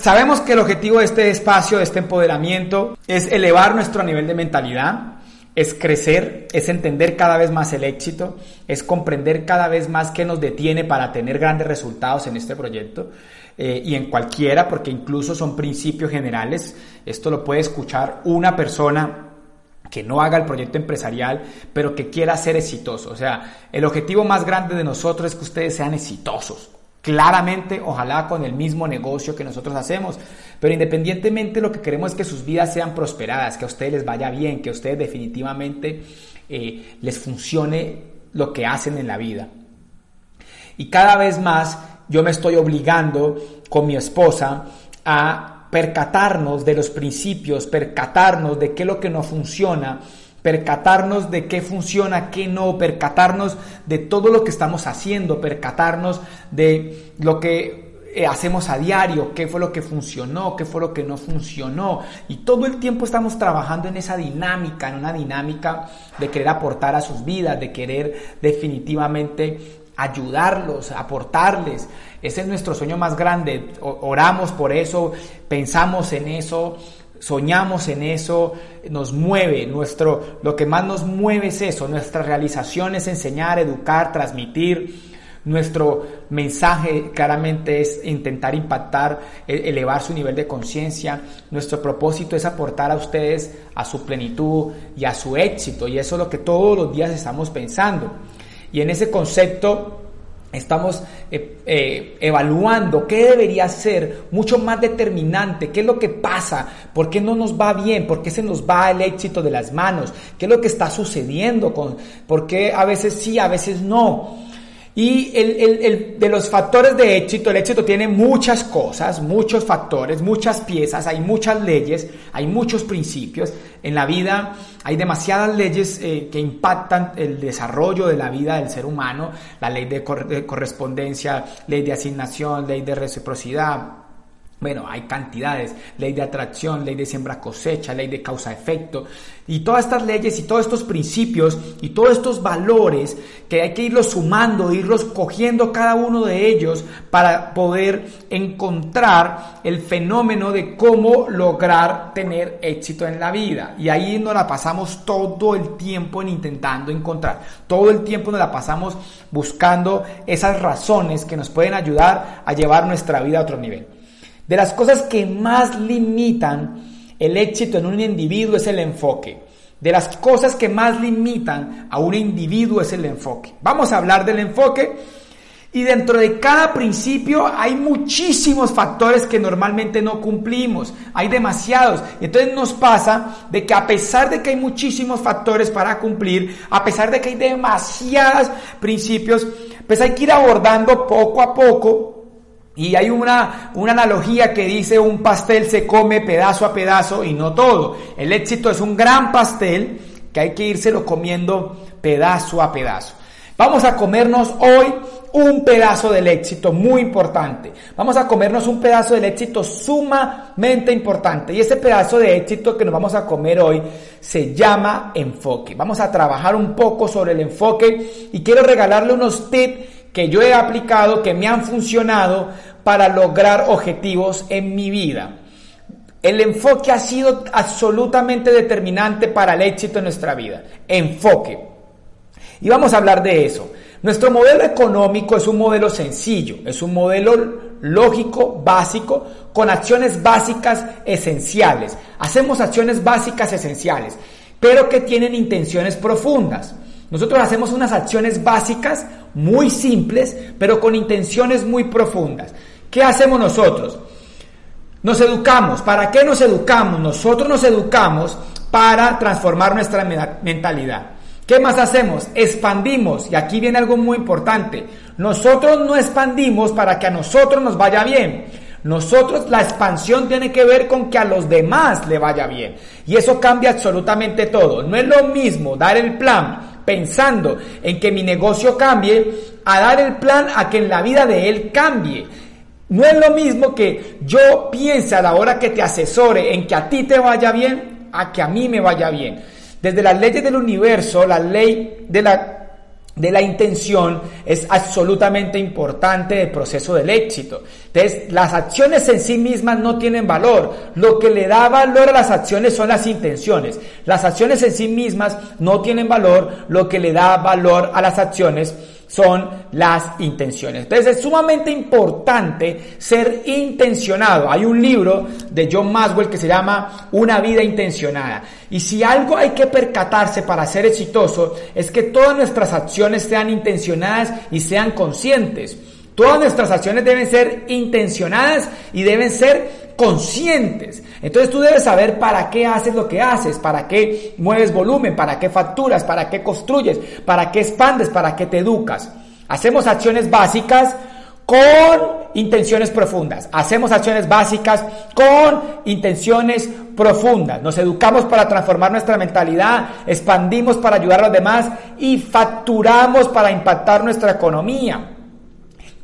sabemos que el objetivo de este espacio, de este empoderamiento, es elevar nuestro nivel de mentalidad, es crecer, es entender cada vez más el éxito, es comprender cada vez más qué nos detiene para tener grandes resultados en este proyecto eh, y en cualquiera, porque incluso son principios generales. Esto lo puede escuchar una persona que no haga el proyecto empresarial, pero que quiera ser exitoso. O sea, el objetivo más grande de nosotros es que ustedes sean exitosos. Claramente, ojalá con el mismo negocio que nosotros hacemos, pero independientemente lo que queremos es que sus vidas sean prosperadas, que a ustedes les vaya bien, que a ustedes definitivamente eh, les funcione lo que hacen en la vida. Y cada vez más yo me estoy obligando con mi esposa a percatarnos de los principios, percatarnos de qué es lo que no funciona, percatarnos de qué funciona, qué no, percatarnos de todo lo que estamos haciendo, percatarnos de lo que eh, hacemos a diario, qué fue lo que funcionó, qué fue lo que no funcionó. Y todo el tiempo estamos trabajando en esa dinámica, en una dinámica de querer aportar a sus vidas, de querer definitivamente ayudarlos, aportarles. Ese es nuestro sueño más grande. Oramos por eso, pensamos en eso soñamos en eso, nos mueve, nuestro, lo que más nos mueve es eso, nuestra realización es enseñar, educar, transmitir. Nuestro mensaje claramente es intentar impactar, e, elevar su nivel de conciencia. Nuestro propósito es aportar a ustedes a su plenitud y a su éxito. Y eso es lo que todos los días estamos pensando. Y en ese concepto Estamos eh, eh, evaluando qué debería ser mucho más determinante, qué es lo que pasa, por qué no nos va bien, por qué se nos va el éxito de las manos, qué es lo que está sucediendo, con, por qué a veces sí, a veces no. Y el, de los factores de éxito, el éxito tiene muchas cosas, muchos factores, muchas piezas, hay muchas leyes, hay muchos principios. En la vida hay demasiadas leyes eh, que impactan el desarrollo de la vida del ser humano, la ley de correspondencia, ley de asignación, ley de reciprocidad, bueno, hay cantidades, ley de atracción, ley de siembra cosecha, ley de causa-efecto, y todas estas leyes y todos estos principios y todos estos valores que hay que irlos sumando, irlos cogiendo cada uno de ellos para poder encontrar el fenómeno de cómo lograr tener éxito en la vida. Y ahí nos la pasamos todo el tiempo en intentando encontrar, todo el tiempo nos la pasamos buscando esas razones que nos pueden ayudar a llevar nuestra vida a otro nivel. De las cosas que más limitan el éxito en un individuo es el enfoque. De las cosas que más limitan a un individuo es el enfoque. Vamos a hablar del enfoque y dentro de cada principio hay muchísimos factores que normalmente no cumplimos. Hay demasiados. Y entonces nos pasa de que a pesar de que hay muchísimos factores para cumplir, a pesar de que hay demasiados principios, pues hay que ir abordando poco a poco y hay una, una analogía que dice un pastel se come pedazo a pedazo y no todo. El éxito es un gran pastel que hay que írselo comiendo pedazo a pedazo. Vamos a comernos hoy un pedazo del éxito muy importante. Vamos a comernos un pedazo del éxito sumamente importante. Y ese pedazo de éxito que nos vamos a comer hoy se llama enfoque. Vamos a trabajar un poco sobre el enfoque y quiero regalarle unos tips que yo he aplicado, que me han funcionado para lograr objetivos en mi vida. El enfoque ha sido absolutamente determinante para el éxito en nuestra vida. Enfoque. Y vamos a hablar de eso. Nuestro modelo económico es un modelo sencillo, es un modelo lógico, básico, con acciones básicas esenciales. Hacemos acciones básicas esenciales, pero que tienen intenciones profundas. Nosotros hacemos unas acciones básicas muy simples, pero con intenciones muy profundas. ¿Qué hacemos nosotros? Nos educamos. ¿Para qué nos educamos? Nosotros nos educamos para transformar nuestra mentalidad. ¿Qué más hacemos? Expandimos. Y aquí viene algo muy importante. Nosotros no expandimos para que a nosotros nos vaya bien. Nosotros la expansión tiene que ver con que a los demás le vaya bien. Y eso cambia absolutamente todo. No es lo mismo dar el plan pensando en que mi negocio cambie, a dar el plan a que en la vida de él cambie. No es lo mismo que yo piense a la hora que te asesore en que a ti te vaya bien, a que a mí me vaya bien. Desde las leyes del universo, la ley de la de la intención es absolutamente importante del proceso del éxito. Entonces, las acciones en sí mismas no tienen valor. Lo que le da valor a las acciones son las intenciones. Las acciones en sí mismas no tienen valor. Lo que le da valor a las acciones son las intenciones. Entonces es sumamente importante ser intencionado. Hay un libro de John Maswell que se llama Una vida intencionada. Y si algo hay que percatarse para ser exitoso es que todas nuestras acciones sean intencionadas y sean conscientes. Todas nuestras acciones deben ser intencionadas y deben ser conscientes. Entonces tú debes saber para qué haces lo que haces, para qué mueves volumen, para qué facturas, para qué construyes, para qué expandes, para qué te educas. Hacemos acciones básicas con intenciones profundas. Hacemos acciones básicas con intenciones profundas. Nos educamos para transformar nuestra mentalidad, expandimos para ayudar a los demás y facturamos para impactar nuestra economía.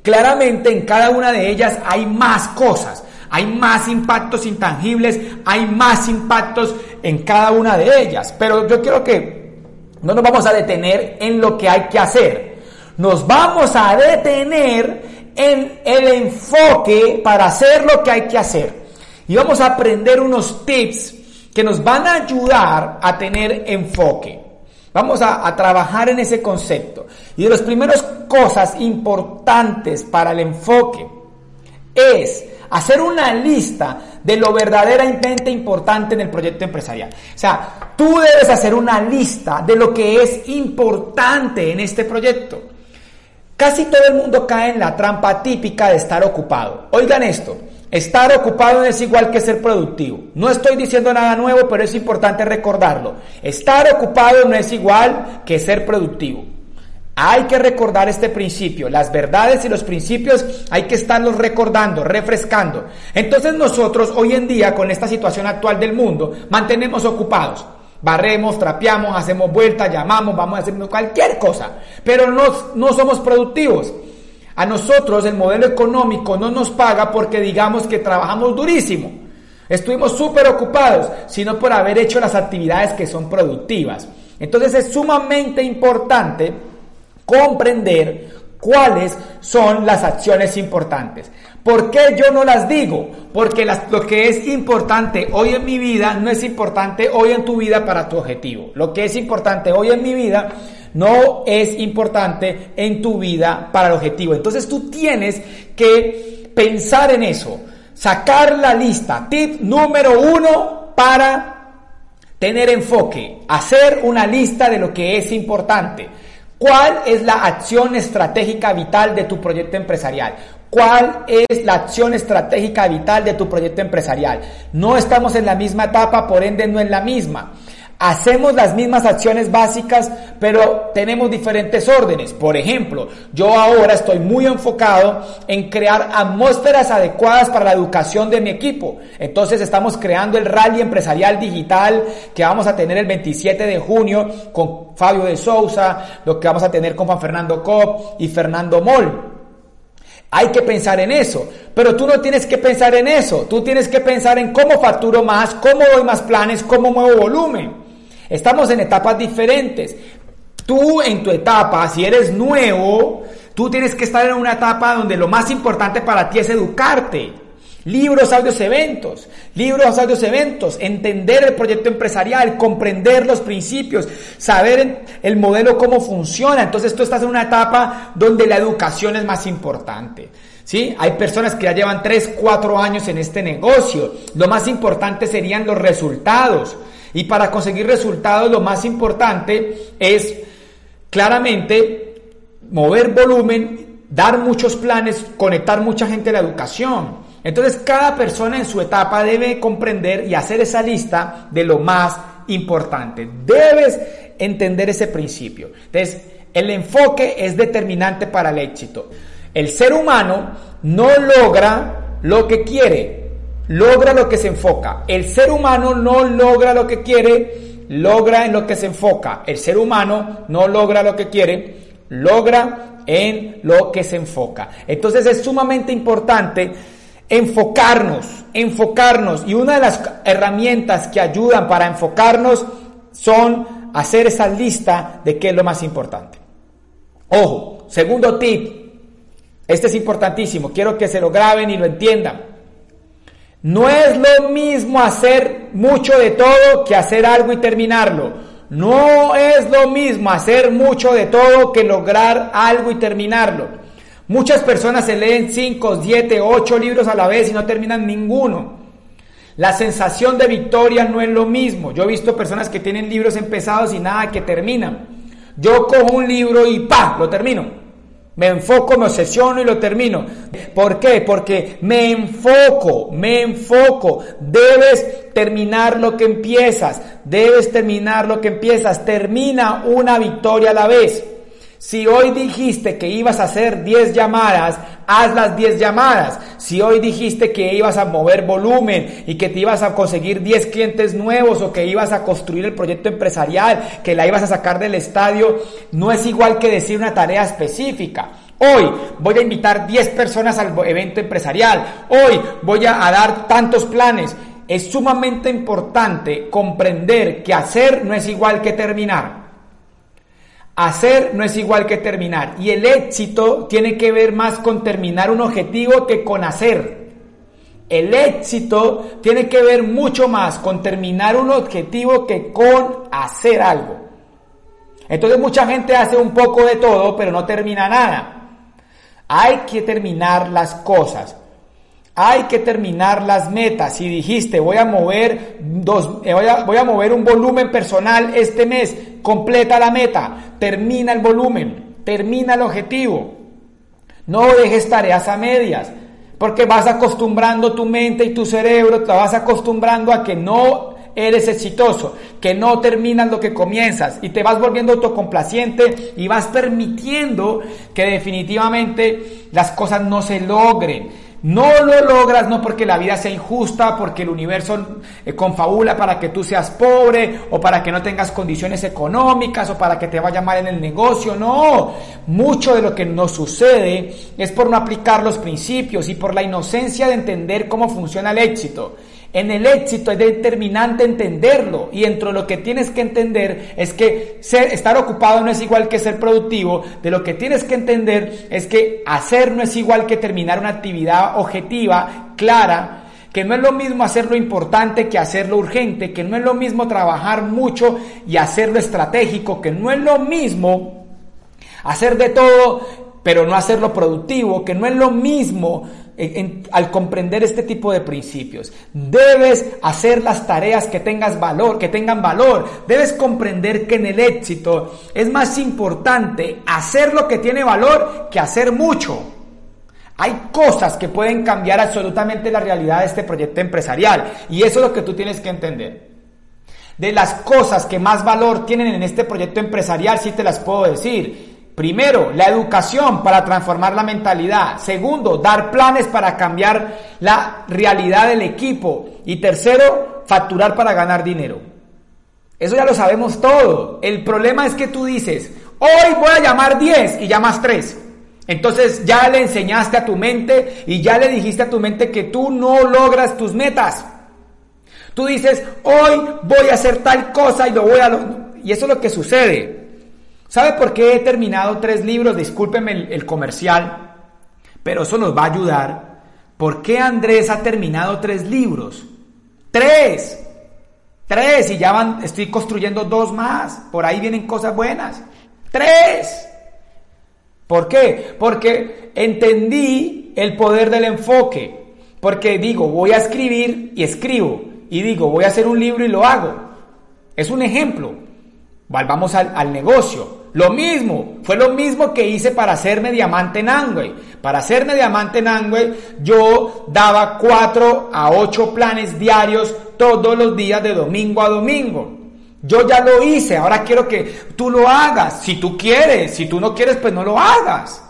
Claramente en cada una de ellas hay más cosas hay más impactos intangibles, hay más impactos en cada una de ellas. Pero yo quiero que no nos vamos a detener en lo que hay que hacer. Nos vamos a detener en el enfoque para hacer lo que hay que hacer. Y vamos a aprender unos tips que nos van a ayudar a tener enfoque. Vamos a, a, trabajar en ese concepto. Y de las primeras cosas importantes para el enfoque es hacer una lista de lo verdaderamente importante en el proyecto empresarial. O sea, tú debes hacer una lista de lo que es importante en este proyecto. Casi todo el mundo cae en la trampa típica de estar ocupado. Oigan esto, estar ocupado no es igual que ser productivo. No estoy diciendo nada nuevo, pero es importante recordarlo. Estar ocupado no es igual que ser productivo. Hay que recordar este principio. Las verdades y los principios hay que estarlos recordando, refrescando. Entonces nosotros hoy en día, con esta situación actual del mundo, mantenemos ocupados. Barremos, trapeamos, hacemos vueltas, llamamos, vamos a hacer cualquier cosa. Pero no, no somos productivos. A nosotros el modelo económico no nos paga porque digamos que trabajamos durísimo. Estuvimos súper ocupados, sino por haber hecho las actividades que son productivas. Entonces es sumamente importante comprender cuáles son las acciones importantes. ¿Por qué yo no las digo? Porque lo que es importante hoy en mi vida no es importante hoy en tu vida para tu objetivo. Lo que es importante hoy en mi vida no es importante en tu vida para el objetivo. Entonces tú tienes que pensar en eso, sacar la lista. Tip número uno para tener enfoque, hacer una lista de lo que es importante. ¿Cuál es la acción estratégica vital de tu proyecto empresarial? ¿Cuál es la acción estratégica vital de tu proyecto empresarial? No estamos en la misma etapa, por ende no en la misma. Hacemos las mismas acciones básicas, pero tenemos diferentes órdenes. Por ejemplo, yo ahora estoy muy enfocado en crear atmósferas adecuadas para la educación de mi equipo. Entonces estamos creando el rally empresarial digital que vamos a tener el 27 de junio con Fabio de Sousa, lo que vamos a tener con Juan Fernando Cop y Fernando Moll. Hay que pensar en eso, pero tú no tienes que pensar en eso, tú tienes que pensar en cómo facturo más, cómo doy más planes, cómo muevo volumen. Estamos en etapas diferentes. Tú en tu etapa, si eres nuevo, tú tienes que estar en una etapa donde lo más importante para ti es educarte. Libros, audios, eventos. Libros, audios, eventos. Entender el proyecto empresarial, comprender los principios, saber el modelo cómo funciona. Entonces tú estás en una etapa donde la educación es más importante. ¿Sí? Hay personas que ya llevan 3, 4 años en este negocio. Lo más importante serían los resultados. Y para conseguir resultados lo más importante es claramente mover volumen, dar muchos planes, conectar mucha gente a la educación. Entonces cada persona en su etapa debe comprender y hacer esa lista de lo más importante. Debes entender ese principio. Entonces el enfoque es determinante para el éxito. El ser humano no logra lo que quiere, logra lo que se enfoca. El ser humano no logra lo que quiere, logra en lo que se enfoca. El ser humano no logra lo que quiere, logra en lo que se enfoca. Entonces es sumamente importante enfocarnos, enfocarnos. Y una de las herramientas que ayudan para enfocarnos son hacer esa lista de qué es lo más importante. Ojo, segundo tip. Este es importantísimo. Quiero que se lo graben y lo entiendan. No es lo mismo hacer mucho de todo que hacer algo y terminarlo. No es lo mismo hacer mucho de todo que lograr algo y terminarlo. Muchas personas se leen 5, 7, 8 libros a la vez y no terminan ninguno. La sensación de victoria no es lo mismo. Yo he visto personas que tienen libros empezados y nada que terminan. Yo cojo un libro y ¡pa! lo termino. Me enfoco, me obsesiono y lo termino. ¿Por qué? Porque me enfoco, me enfoco. Debes terminar lo que empiezas. Debes terminar lo que empiezas. Termina una victoria a la vez. Si hoy dijiste que ibas a hacer 10 llamadas, haz las 10 llamadas. Si hoy dijiste que ibas a mover volumen y que te ibas a conseguir 10 clientes nuevos o que ibas a construir el proyecto empresarial, que la ibas a sacar del estadio, no es igual que decir una tarea específica. Hoy voy a invitar 10 personas al evento empresarial. Hoy voy a, dar tantos planes. Es sumamente importante comprender que hacer no es igual que terminar. Hacer no es igual que terminar. Y el éxito tiene que ver más con terminar un objetivo que con hacer. El éxito tiene que ver mucho más con terminar un objetivo que con hacer algo. Entonces mucha gente hace un poco de todo, pero no termina nada. Hay que terminar las cosas. Hay que terminar las metas. Si dijiste voy a mover dos, eh, voy, a, mover un volumen personal este mes, completa la meta, termina el volumen, termina el objetivo. No dejes tareas a medias, porque vas acostumbrando tu mente y tu cerebro, te vas acostumbrando a que no eres exitoso, que no terminas lo que comienzas y te vas volviendo autocomplaciente y vas permitiendo que definitivamente las cosas no se logren. No lo logras no porque la vida sea injusta, porque el universo eh, confabula para que tú seas pobre o para que no tengas condiciones económicas o para que te vaya mal en el negocio. No, mucho de lo que nos sucede es por no aplicar los principios y por la inocencia de entender cómo funciona el éxito. En el éxito es determinante entenderlo y dentro de lo que tienes que entender es que estar ocupado no es igual que ser productivo. De lo que tienes que entender es que hacer no es igual que terminar una actividad objetiva, clara, que no es lo mismo hacer lo importante que hacerlo urgente, que no es lo mismo trabajar mucho y hacerlo estratégico, que no es lo mismo hacer de todo pero no hacerlo productivo, que no es lo mismo al comprender este tipo de principios. Debes hacer las tareas que tengas valor, que tengan valor. Debes comprender que en el éxito es más importante hacer lo que tiene valor que hacer mucho. Hay cosas que pueden cambiar absolutamente la realidad de este proyecto empresarial y eso es lo que tú tienes que entender. De las cosas que más valor tienen en este proyecto empresarial, sí te las puedo decir. Primero, la educación para transformar la mentalidad. Segundo, dar planes para cambiar la realidad del equipo. Y tercero, facturar para ganar dinero. Eso ya lo sabemos todo. El problema es que tú dices, hoy voy a llamar 10 y llamas 3. Entonces ya le enseñaste a tu mente y ya le dijiste a tu mente que tú no logras tus metas. Tú dices, hoy voy a hacer tal cosa y lo voy a... Y eso es lo que sucede. ¿Sabe por qué he terminado tres libros? Discúlpeme el, comercial, pero eso nos va a ayudar. ¿Por qué Andrés ha terminado tres libros? ¡Tres! Tres, y ya van, estoy construyendo dos más. Por ahí vienen cosas buenas. ¡Tres! ¿Por qué? Porque entendí el poder del enfoque. Porque digo, voy a escribir y escribo. Y digo, voy a hacer un libro y lo hago. Es un ejemplo. Volvamos al, negocio. Lo mismo, fue lo mismo que hice para hacerme diamante en Angway. Para hacerme diamante en Angway, yo daba 4 a 8 planes diarios todos los días de domingo a domingo. Yo ya lo hice, ahora quiero que tú lo hagas. Si tú quieres, si tú no quieres, pues no lo hagas.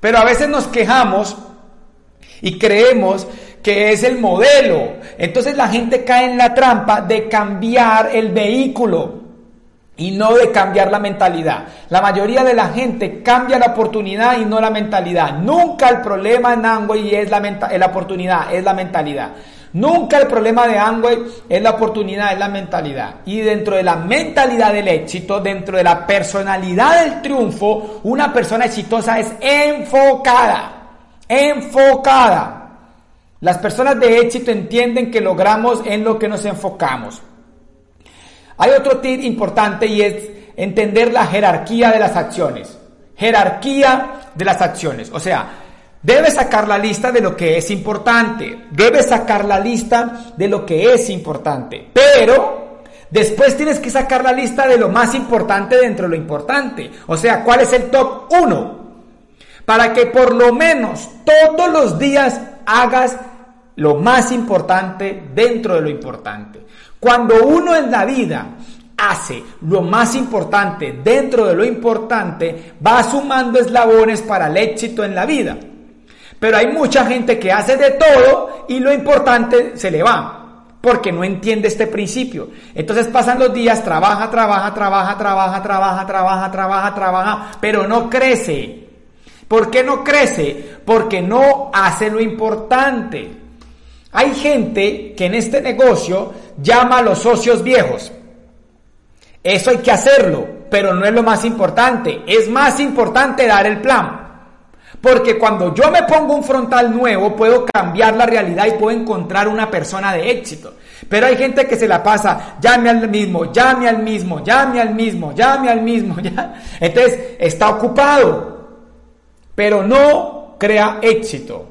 Pero a veces nos quejamos y creemos que es el modelo. Entonces la gente cae en la trampa de cambiar el vehículo y no de cambiar la mentalidad. La mayoría de la gente cambia la oportunidad y no la mentalidad. Nunca el problema en Amway es la, la oportunidad, es la mentalidad. Nunca el problema de Amway es la oportunidad, es la mentalidad. Y dentro de la mentalidad del éxito, dentro de la personalidad del triunfo, una persona exitosa es enfocada. Enfocada. Las personas de éxito entienden que logramos en lo que nos enfocamos. Hay otro tip importante y es entender la jerarquía de las acciones. Jerarquía de las acciones. O sea, debes sacar la lista de lo que es importante. Debes sacar la lista de lo que es importante. Pero después tienes que sacar la lista de lo más importante dentro de lo importante. O sea, ¿cuál es el top 1? Para que por lo menos todos los días hagas lo más importante dentro de lo importante. Cuando uno en la vida hace lo más importante dentro de lo importante, va sumando eslabones para el éxito en la vida. Pero hay mucha gente que hace de todo y lo importante se le va, porque no entiende este principio. Entonces pasan los días, trabaja, trabaja, trabaja, trabaja, trabaja, trabaja, trabaja, trabaja, pero no crece. ¿Por qué no crece? Porque no hace lo importante. Hay gente que en este negocio llama a los socios viejos. Eso hay que hacerlo, pero no es lo más importante. Es más importante dar el plan. Porque cuando yo me pongo un frontal nuevo, puedo cambiar la realidad y puedo encontrar una persona de éxito. Pero hay gente que se la pasa, llame al mismo, llame al mismo, llame al mismo, llame al mismo. Ya. Entonces está ocupado, pero no crea éxito.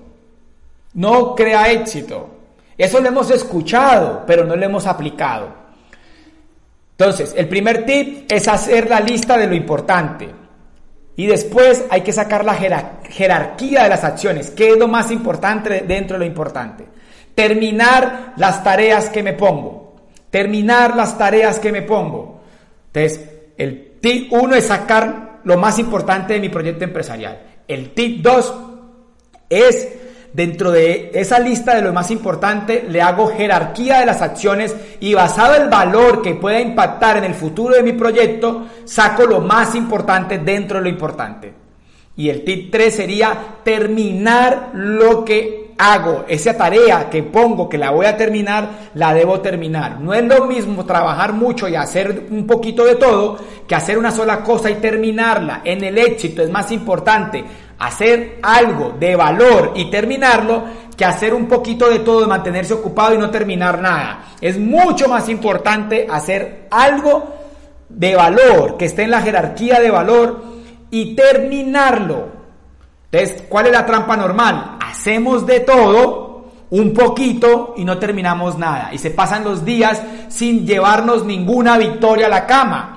No crea éxito. Eso lo hemos escuchado, pero no lo hemos aplicado. Entonces, el primer tip es hacer la lista de lo importante. Y después hay que sacar la jerarquía de las acciones. ¿Qué es lo más importante dentro de lo importante? Terminar las tareas que me pongo. Terminar las tareas que me pongo. Entonces, el tip 1 es sacar lo más importante de mi proyecto empresarial. El tip 2 es Dentro de esa lista de lo más importante, le hago jerarquía de las acciones y basado en el valor que pueda impactar en el futuro de mi proyecto, saco lo más importante dentro de lo importante. Y el tip 3 sería terminar lo que hago. Esa tarea que pongo, que la voy a terminar, la debo terminar. No es lo mismo trabajar mucho y hacer un poquito de todo que hacer una sola cosa y terminarla. En el éxito es más importante hacer algo de valor y terminarlo que hacer un poquito de todo, mantenerse ocupado y no terminar nada. Es mucho más importante hacer algo de valor, que esté en la jerarquía de valor y terminarlo. Entonces, ¿cuál es la trampa normal? Hacemos de todo un poquito y no terminamos nada. Y se pasan los días sin llevarnos ninguna victoria a la cama.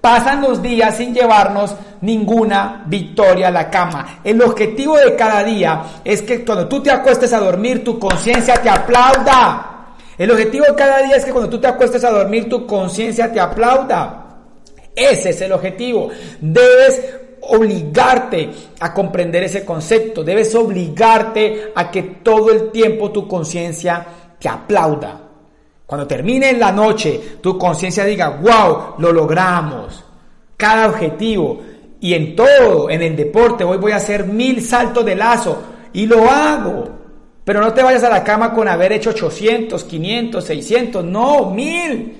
Pasan los días sin llevarnos ninguna victoria a la cama. El objetivo de cada día es que cuando tú te acuestes a dormir, tu conciencia te aplauda. El objetivo de cada día es que cuando tú te acuestes a dormir, tu conciencia te aplauda. Ese es el objetivo. Debes obligarte a comprender ese concepto. Debes obligarte a que todo el tiempo tu conciencia te aplauda. Cuando termine la noche, tu conciencia diga, wow, lo logramos. Cada objetivo. Y en todo, en el deporte, hoy voy a hacer mil saltos de lazo. Y lo hago. Pero no te vayas a la cama con haber hecho 800, 500, 600. No, mil.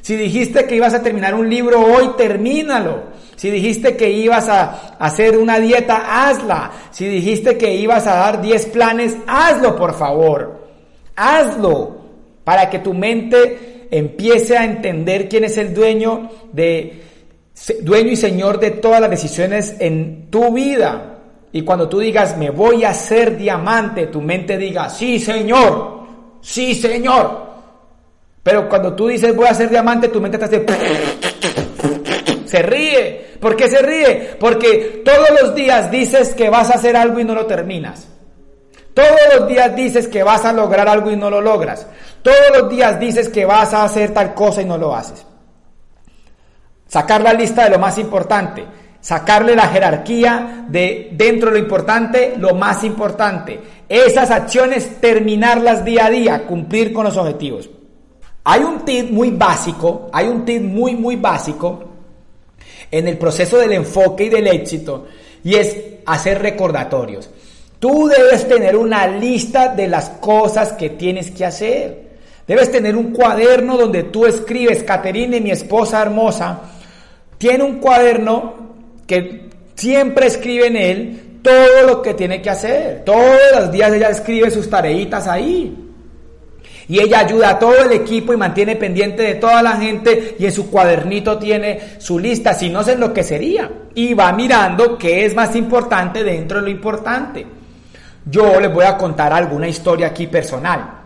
Si dijiste que ibas a terminar un libro hoy, termínalo. Si dijiste que ibas a hacer una dieta, hazla. Si dijiste que ibas a dar 10 planes, hazlo, por favor. Hazlo para que tu mente empiece a entender quién es el dueño de dueño y señor de todas las decisiones en tu vida. Y cuando tú digas, me voy a hacer diamante, tu mente diga, sí, Señor, sí, Señor. Pero cuando tú dices, voy a ser diamante, tu mente te hace... Se ríe. ¿Por qué se ríe? Porque todos los días dices que vas a hacer algo y no lo terminas. Todos los días dices que vas a lograr algo y no lo logras. Todos los días dices que vas a hacer tal cosa y no lo haces. Sacar la lista de lo más importante. Sacarle la jerarquía de dentro de lo importante, lo más importante. Esas acciones, terminarlas día a día, cumplir con los objetivos. Hay un tip muy básico, hay un tip muy, muy básico en el proceso del enfoque y del éxito, y es hacer recordatorios. Tú debes tener una lista de las cosas que tienes que hacer. Debes tener un cuaderno donde tú escribes, Caterine, mi esposa hermosa, tiene un cuaderno que siempre escribe en él todo lo que tiene que hacer. Todos los días ella escribe sus tareitas ahí. Y ella ayuda a todo el equipo y mantiene pendiente de toda la gente y en su cuadernito tiene su lista, si no se enloquecería. Y va mirando qué es más importante dentro de lo importante. Yo les voy a contar alguna historia aquí personal.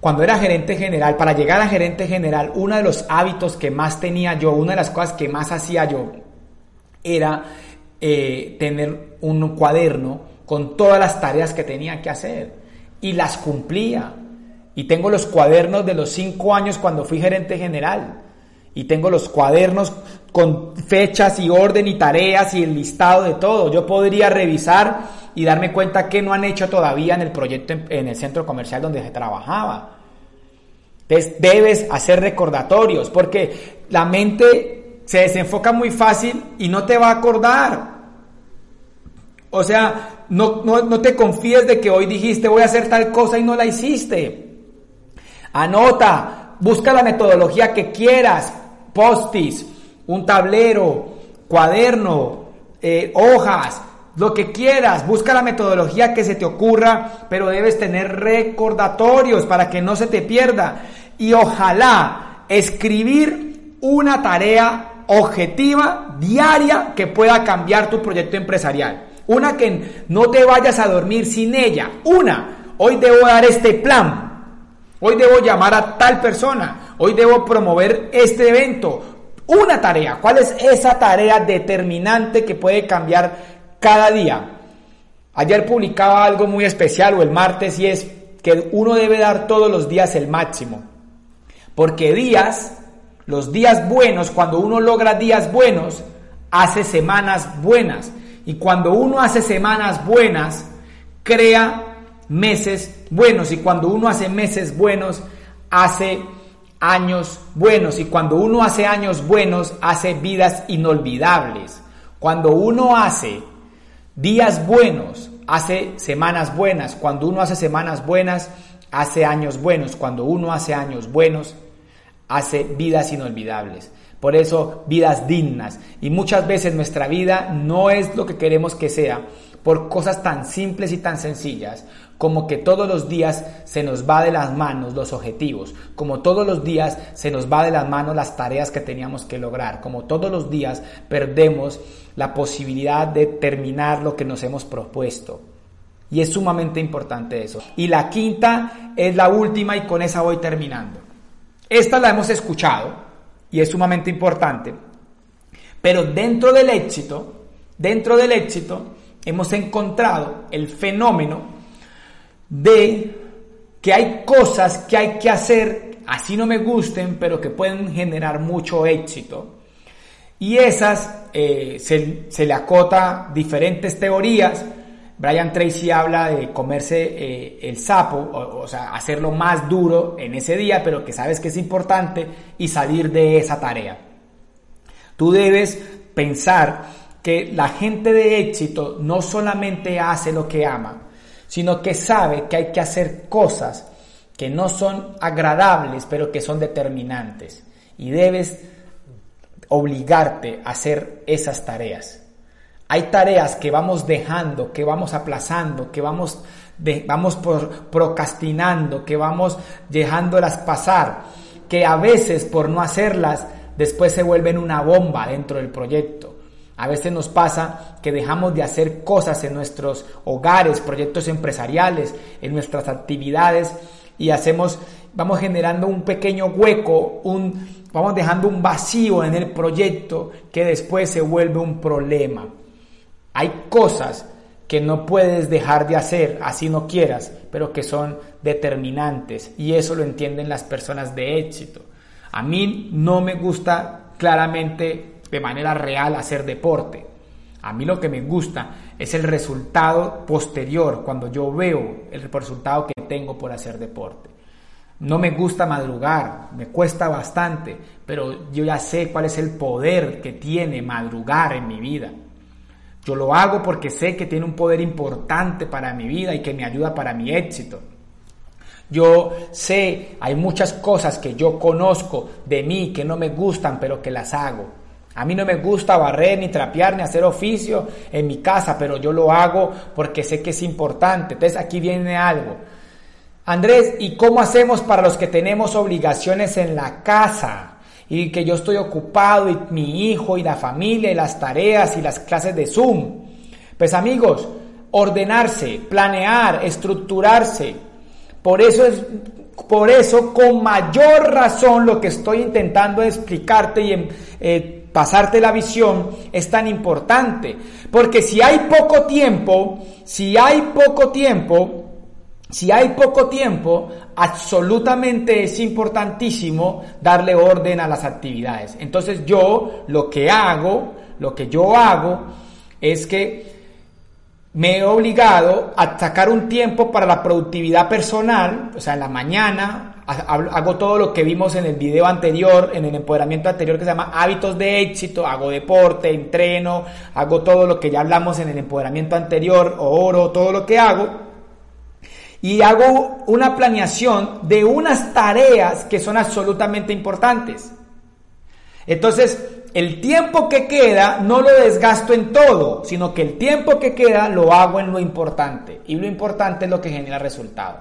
Cuando era gerente general, para llegar a gerente general, uno de los hábitos que más tenía yo, una de las cosas que más hacía yo, era eh, tener un cuaderno con todas las tareas que tenía que hacer y las cumplía. Y tengo los cuadernos de los cinco años cuando fui gerente general. Y tengo los cuadernos con fechas y orden y tareas y el listado de todo. Yo podría revisar y darme cuenta que no han hecho todavía en el proyecto en el centro comercial donde se trabajaba. Entonces debes hacer recordatorios porque la mente se desenfoca muy fácil y no te va a acordar. O sea, no, no, te confíes de que hoy dijiste voy a hacer tal cosa y no la hiciste. Anota, busca la metodología que quieras, postis, un tablero, cuaderno, eh, hojas, lo que quieras, busca la metodología que se te ocurra, pero debes tener recordatorios para que no se te pierda. Y ojalá escribir una tarea objetiva, diaria, que pueda cambiar tu proyecto empresarial. Una que no te vayas a dormir sin ella. Una, hoy debo dar este plan. Hoy debo llamar a tal persona. Hoy debo promover este evento. Una tarea. ¿Cuál es esa tarea determinante que puede cambiar cada día. Ayer publicaba algo muy especial o el martes y es que uno debe dar todos los días el máximo. Porque días, los días buenos, cuando uno logra días buenos, hace semanas buenas. Y cuando uno hace semanas buenas, crea meses buenos. Y cuando uno hace meses buenos, hace años buenos. Y cuando uno hace años buenos, hace vidas inolvidables. Cuando uno hace Días buenos, hace semanas buenas. Cuando uno hace semanas buenas, hace años buenos. Cuando uno hace años buenos, hace vidas inolvidables. Por eso, vidas dignas. Y muchas veces nuestra vida no es lo que queremos que sea por cosas tan simples y tan sencillas como que todos los días se nos va de las manos los objetivos, como todos los días se nos va de las manos las tareas que teníamos que lograr, como todos los días perdemos la posibilidad de terminar lo que nos hemos propuesto. Y es sumamente importante eso. Y la quinta es la última y con esa voy terminando. Esta la hemos escuchado y es sumamente importante. Pero dentro del éxito, dentro del éxito, hemos encontrado el fenómeno de que hay cosas que hay que hacer, así no me gusten, pero que pueden generar mucho éxito. Y esas eh, se, le acota diferentes teorías. Brian Tracy habla de comerse eh, el sapo, o, o, sea, hacerlo más duro en ese día, pero que sabes que es importante y salir de esa tarea. Tú debes pensar que la gente de éxito no solamente hace lo que ama, sino que sabe que hay que hacer cosas que no son agradables, pero que son determinantes. Y debes obligarte a hacer esas tareas. Hay tareas que vamos dejando, que vamos aplazando, que vamos, vamos procrastinando, que vamos dejándolas pasar, que a veces por no hacerlas después se vuelven una bomba dentro del proyecto. A veces nos pasa que dejamos de hacer cosas en nuestros hogares, proyectos empresariales, en nuestras actividades y hacemos, vamos generando un pequeño hueco, un, vamos dejando un vacío en el proyecto que después se vuelve un problema. Hay cosas que no puedes dejar de hacer así no quieras, pero que son determinantes y eso lo entienden las personas de éxito. A mí no me gusta claramente de manera real hacer deporte. A mí lo que me gusta es el resultado posterior, cuando yo veo el resultado que tengo por hacer deporte. No me gusta madrugar, me cuesta bastante, pero yo ya sé cuál es el poder que tiene madrugar en mi vida. Yo lo hago porque sé que tiene un poder importante para mi vida y que me ayuda para mi éxito. Yo sé, hay muchas cosas que yo conozco de mí que no me gustan, pero que las hago. A mí no me gusta barrer, ni trapear, ni hacer oficio en mi casa, pero yo lo hago porque sé que es importante. Entonces aquí viene algo. Andrés, ¿y cómo hacemos para los que tenemos obligaciones en la casa? Y que yo estoy ocupado y mi hijo y la familia y las tareas y las clases de Zoom. Pues amigos, ordenarse, planear, estructurarse. Por eso es, por eso con mayor razón lo que estoy intentando explicarte y eh, pasarte la visión es tan importante. Porque si hay poco tiempo, si hay poco tiempo, si hay poco tiempo, absolutamente es importantísimo darle orden a las actividades. Entonces yo lo que hago, lo que yo hago es que me he obligado a sacar un tiempo para la productividad personal, o sea, en la mañana hago todo lo que vimos en el video anterior, en el empoderamiento anterior que se llama hábitos de éxito, hago deporte, entreno, hago todo lo que ya hablamos en el empoderamiento anterior, oro, todo lo que hago y hago una planeación de unas tareas que son absolutamente importantes. Entonces, el tiempo que queda no lo desgasto en todo, sino que el tiempo que queda lo hago en lo importante. Y lo importante es lo que genera resultado.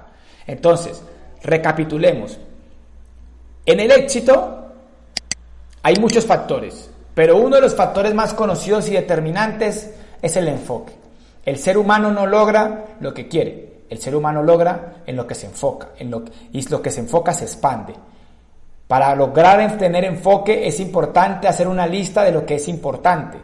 Entonces, recapitulemos. En el éxito hay muchos factores, pero uno de los factores más conocidos y determinantes es el enfoque. El ser humano no logra lo que quiere, el ser humano logra en lo que se enfoca, en lo, y lo que se enfoca se expande. Para lograr tener enfoque es importante hacer una lista de lo que es importante.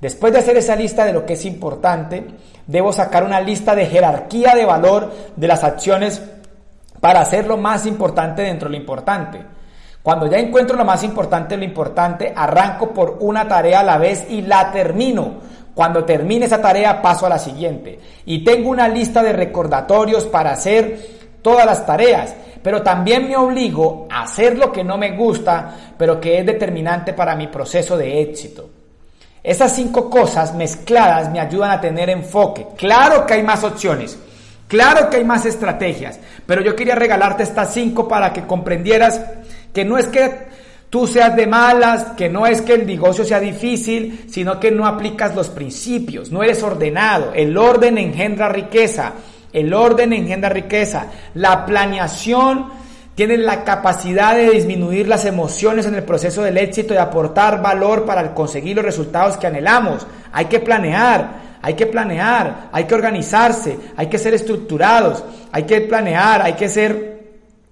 Después de hacer esa lista de lo que es importante, debo sacar una lista de jerarquía de valor de las acciones para hacer lo más importante dentro de lo importante. Cuando ya encuentro lo más importante lo importante, arranco por una tarea a la vez y la termino. Cuando termine esa tarea paso a la siguiente y tengo una lista de recordatorios para hacer todas las tareas, pero también me obligo a hacer lo que no me gusta, pero que es determinante para mi proceso de éxito. Esas cinco cosas mezcladas me ayudan a tener enfoque. Claro que hay más opciones, claro que hay más estrategias, pero yo quería regalarte estas cinco para que comprendieras que no es que tú seas de malas, que no es que el negocio sea difícil, sino que no aplicas los principios, no eres ordenado. El orden engendra riqueza, el orden engendra riqueza. La planeación tiene la capacidad de disminuir las emociones en el proceso del éxito y aportar valor para conseguir los resultados que anhelamos. Hay que planear. Hay que planear, hay que organizarse, hay que ser estructurados, hay que planear, hay que ser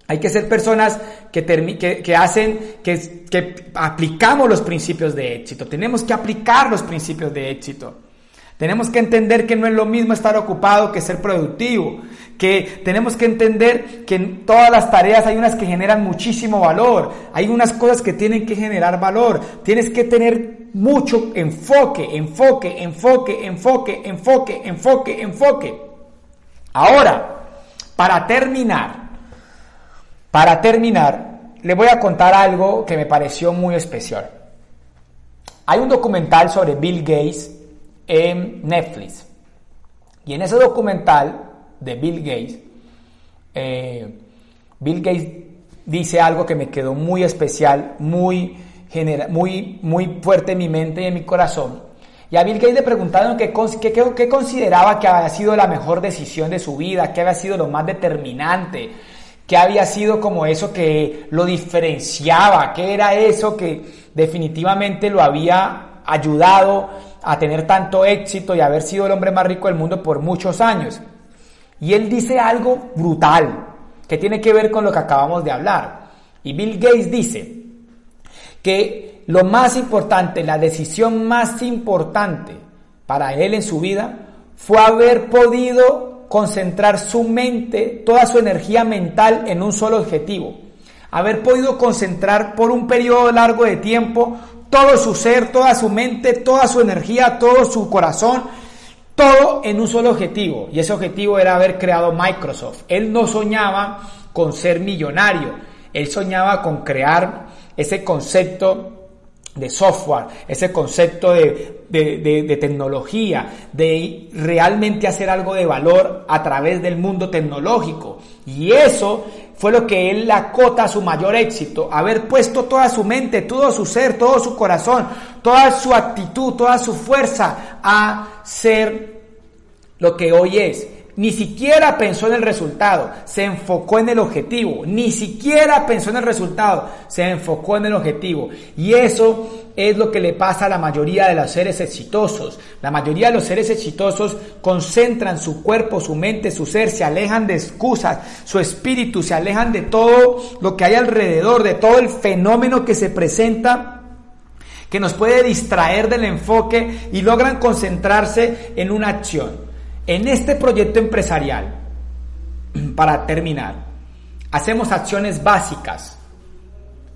hay que ser personas que, que, hacen, que, que aplicamos los principios de éxito. Tenemos que aplicar los principios de éxito. Tenemos que entender que no es lo mismo estar ocupado que ser productivo. Que tenemos que entender que en todas las tareas hay unas que generan muchísimo valor. Hay unas cosas que tienen que generar valor. Tienes que tener mucho enfoque, enfoque, enfoque, enfoque, enfoque, enfoque, enfoque. Ahora, para terminar, para terminar, le voy a contar algo que me pareció muy especial. Hay un documental sobre Bill Gates en Netflix. Y en ese documental de Bill Gates, eh, Bill Gates dice algo que me quedó muy especial, muy, muy, muy fuerte en mi mente y en mi corazón. Y a Bill Gates le preguntaron qué, qué consideraba que había sido la mejor decisión de su vida, qué había sido lo más determinante, ¿Qué había sido como eso que lo diferenciaba? ¿Qué era eso que definitivamente lo había ayudado a tener tanto éxito y haber sido el hombre más rico del mundo por muchos años? Y él dice algo brutal que tiene que ver con lo que acabamos de hablar. Y Bill Gates dice que lo más importante, la decisión más importante para él en su vida fue haber podido concentrar su mente, toda su energía mental en un solo objetivo. Haber podido concentrar por un periodo largo de tiempo todo su ser, toda su mente, toda su energía, todo su corazón, todo en un solo objetivo. Y ese objetivo era haber creado Microsoft. Él no soñaba con ser millonario, él soñaba con crear ese concepto de software, ese concepto de, de, tecnología, de realmente hacer algo de valor a través del mundo tecnológico. Y eso fue lo que él acota a su mayor éxito, haber puesto toda su mente, todo su ser, todo su corazón, toda su actitud, toda su fuerza a ser lo que hoy es. Ni siquiera pensó en el resultado, se enfocó en el objetivo. Ni siquiera pensó en el resultado, se enfocó en el objetivo. Y eso es lo que le pasa a la mayoría de los seres exitosos. La mayoría de los seres exitosos concentran su cuerpo, su mente, su ser, se alejan de excusas, su espíritu, se alejan de todo lo que hay alrededor, de todo el fenómeno que se presenta que nos puede distraer del enfoque y logran concentrarse en una acción. En este proyecto empresarial, para terminar, hacemos acciones básicas,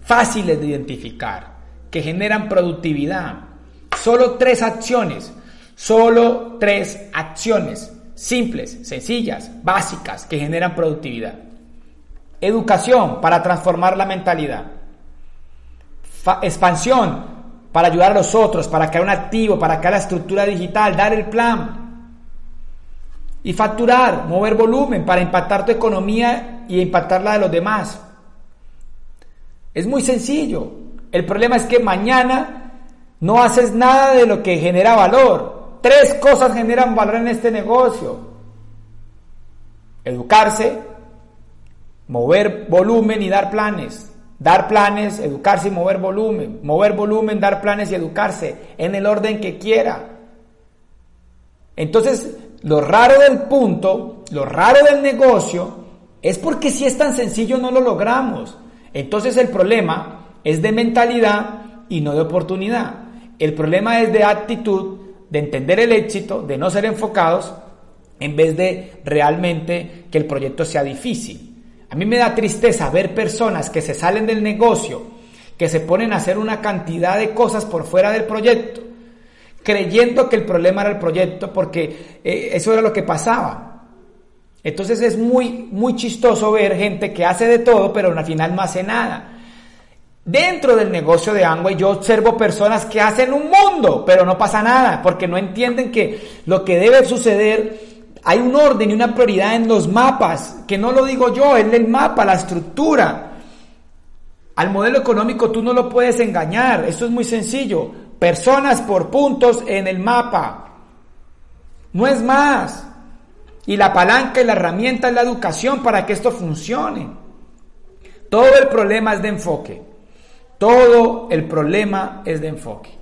fáciles de identificar, que generan productividad. Solo tres acciones, solo tres acciones simples, sencillas, básicas, que generan productividad. Educación para transformar la mentalidad. expansión para ayudar a los otros, para crear un activo, para crear la estructura digital, dar el plan. Y facturar, mover volumen para impactar tu economía y impactar la de los demás. Es muy sencillo. El problema es que mañana no haces nada de lo que genera valor. Tres cosas generan valor en este negocio. Educarse, mover volumen y dar planes. Dar planes, educarse y mover volumen. Mover volumen, dar planes y educarse en el orden que quiera. Entonces, lo raro del punto, lo raro del negocio, es porque si es tan sencillo no lo logramos. Entonces el problema es de mentalidad y no de oportunidad. El problema es de actitud, de entender el éxito, de no ser enfocados, en vez de realmente que el proyecto sea difícil. A mí me da tristeza ver personas que se salen del negocio, que se ponen a hacer una cantidad de cosas por fuera del proyecto, creyendo que el problema era el proyecto, porque eh, eso era lo que pasaba. Entonces es muy, muy chistoso ver gente que hace de todo, pero al final no hace nada. Dentro del negocio de Amway yo observo personas que hacen un mundo, pero no pasa nada, porque no entienden que lo que debe suceder, hay un orden y una prioridad en los mapas, que no lo digo yo, es el mapa, la estructura. Al modelo económico tú no lo puedes engañar, esto es muy sencillo. Personas por puntos en el mapa. No es más. Y la palanca y la herramienta es la educación para que esto funcione. Todo el problema es de enfoque. Todo el problema es de enfoque.